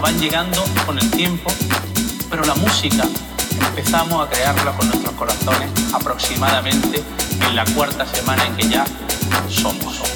van llegando con el tiempo, pero la música empezamos a crearla con nuestros corazones aproximadamente en la cuarta semana en que ya somos.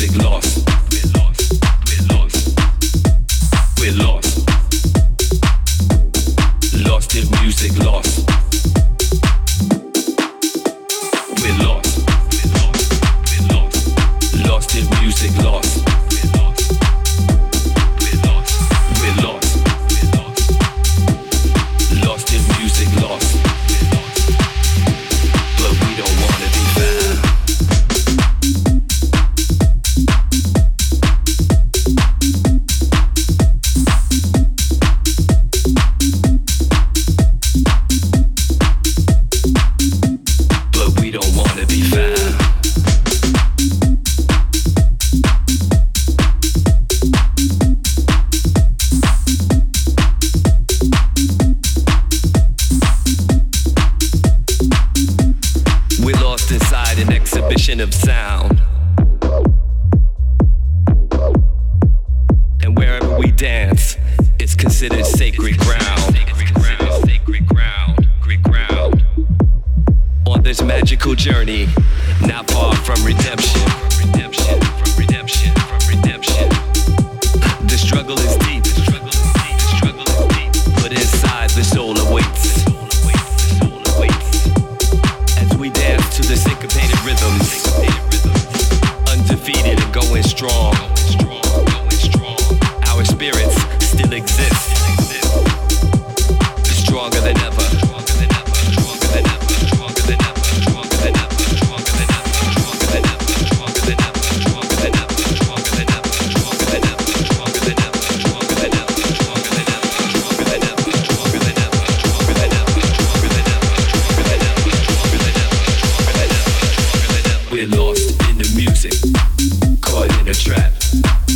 big loss. you